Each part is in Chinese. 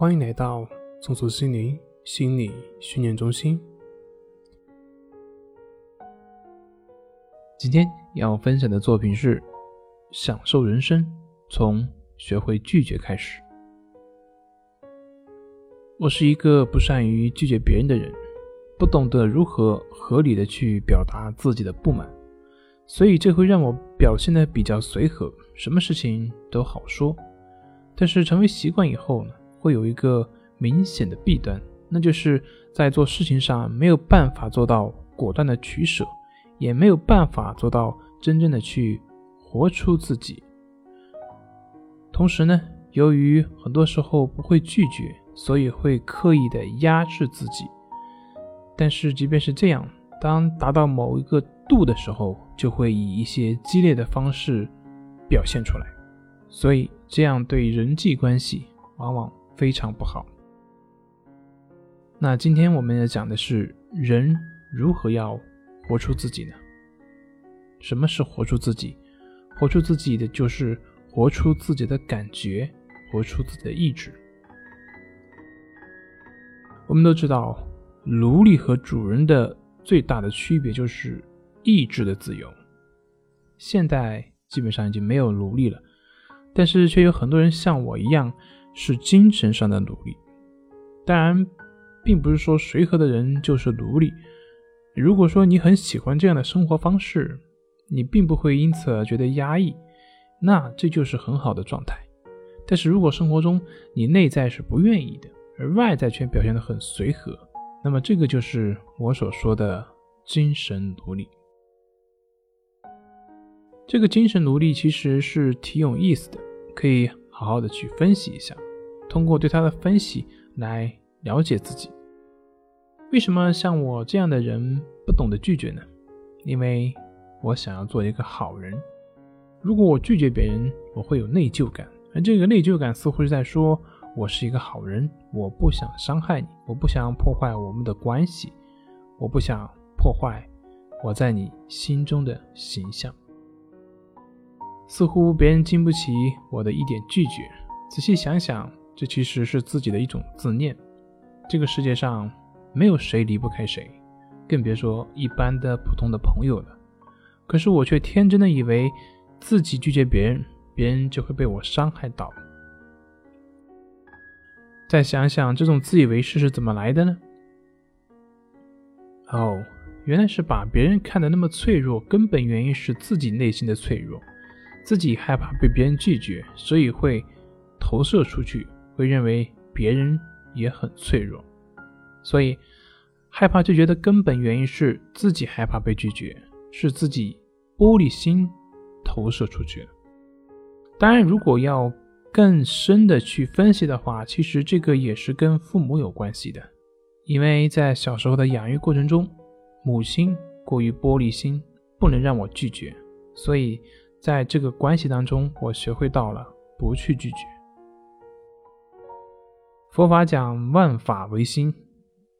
欢迎来到松鼠心灵心理训练中心。今天要分享的作品是《享受人生：从学会拒绝开始》。我是一个不善于拒绝别人的人，不懂得如何合理的去表达自己的不满，所以这会让我表现的比较随和，什么事情都好说。但是成为习惯以后呢？会有一个明显的弊端，那就是在做事情上没有办法做到果断的取舍，也没有办法做到真正的去活出自己。同时呢，由于很多时候不会拒绝，所以会刻意的压制自己。但是即便是这样，当达到某一个度的时候，就会以一些激烈的方式表现出来。所以这样对人际关系往往。非常不好。那今天我们要讲的是人如何要活出自己呢？什么是活出自己？活出自己的就是活出自己的感觉，活出自己的意志。我们都知道，奴隶和主人的最大的区别就是意志的自由。现代基本上已经没有奴隶了，但是却有很多人像我一样。是精神上的奴隶，当然，并不是说随和的人就是奴隶。如果说你很喜欢这样的生活方式，你并不会因此而觉得压抑，那这就是很好的状态。但是如果生活中你内在是不愿意的，而外在却表现得很随和，那么这个就是我所说的精神奴隶。这个精神奴隶其实是挺有意思的，可以。好好的去分析一下，通过对他的分析来了解自己。为什么像我这样的人不懂得拒绝呢？因为我想要做一个好人。如果我拒绝别人，我会有内疚感，而这个内疚感似乎是在说我是一个好人，我不想伤害你，我不想破坏我们的关系，我不想破坏我在你心中的形象。似乎别人经不起我的一点拒绝。仔细想想，这其实是自己的一种自恋。这个世界上没有谁离不开谁，更别说一般的普通的朋友了。可是我却天真的以为自己拒绝别人，别人就会被我伤害到。再想想，这种自以为是是怎么来的呢？哦，原来是把别人看得那么脆弱，根本原因是自己内心的脆弱。自己害怕被别人拒绝，所以会投射出去，会认为别人也很脆弱，所以害怕拒绝的根本原因是自己害怕被拒绝，是自己玻璃心投射出去了。当然，如果要更深的去分析的话，其实这个也是跟父母有关系的，因为在小时候的养育过程中，母亲过于玻璃心，不能让我拒绝，所以。在这个关系当中，我学会到了不去拒绝。佛法讲万法唯心，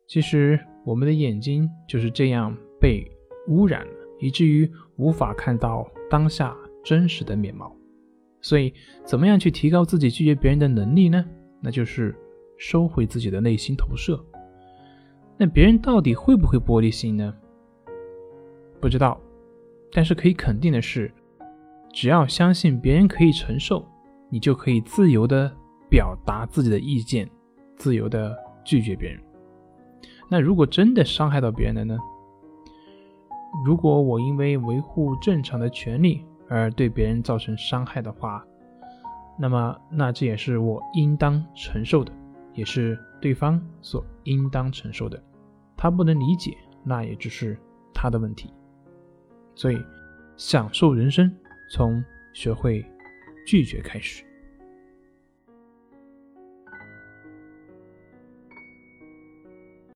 其实我们的眼睛就是这样被污染了，以至于无法看到当下真实的面貌。所以，怎么样去提高自己拒绝别人的能力呢？那就是收回自己的内心投射。那别人到底会不会玻璃心呢？不知道，但是可以肯定的是。只要相信别人可以承受，你就可以自由的表达自己的意见，自由的拒绝别人。那如果真的伤害到别人了呢？如果我因为维护正常的权利而对别人造成伤害的话，那么那这也是我应当承受的，也是对方所应当承受的。他不能理解，那也只是他的问题。所以，享受人生。从学会拒绝开始。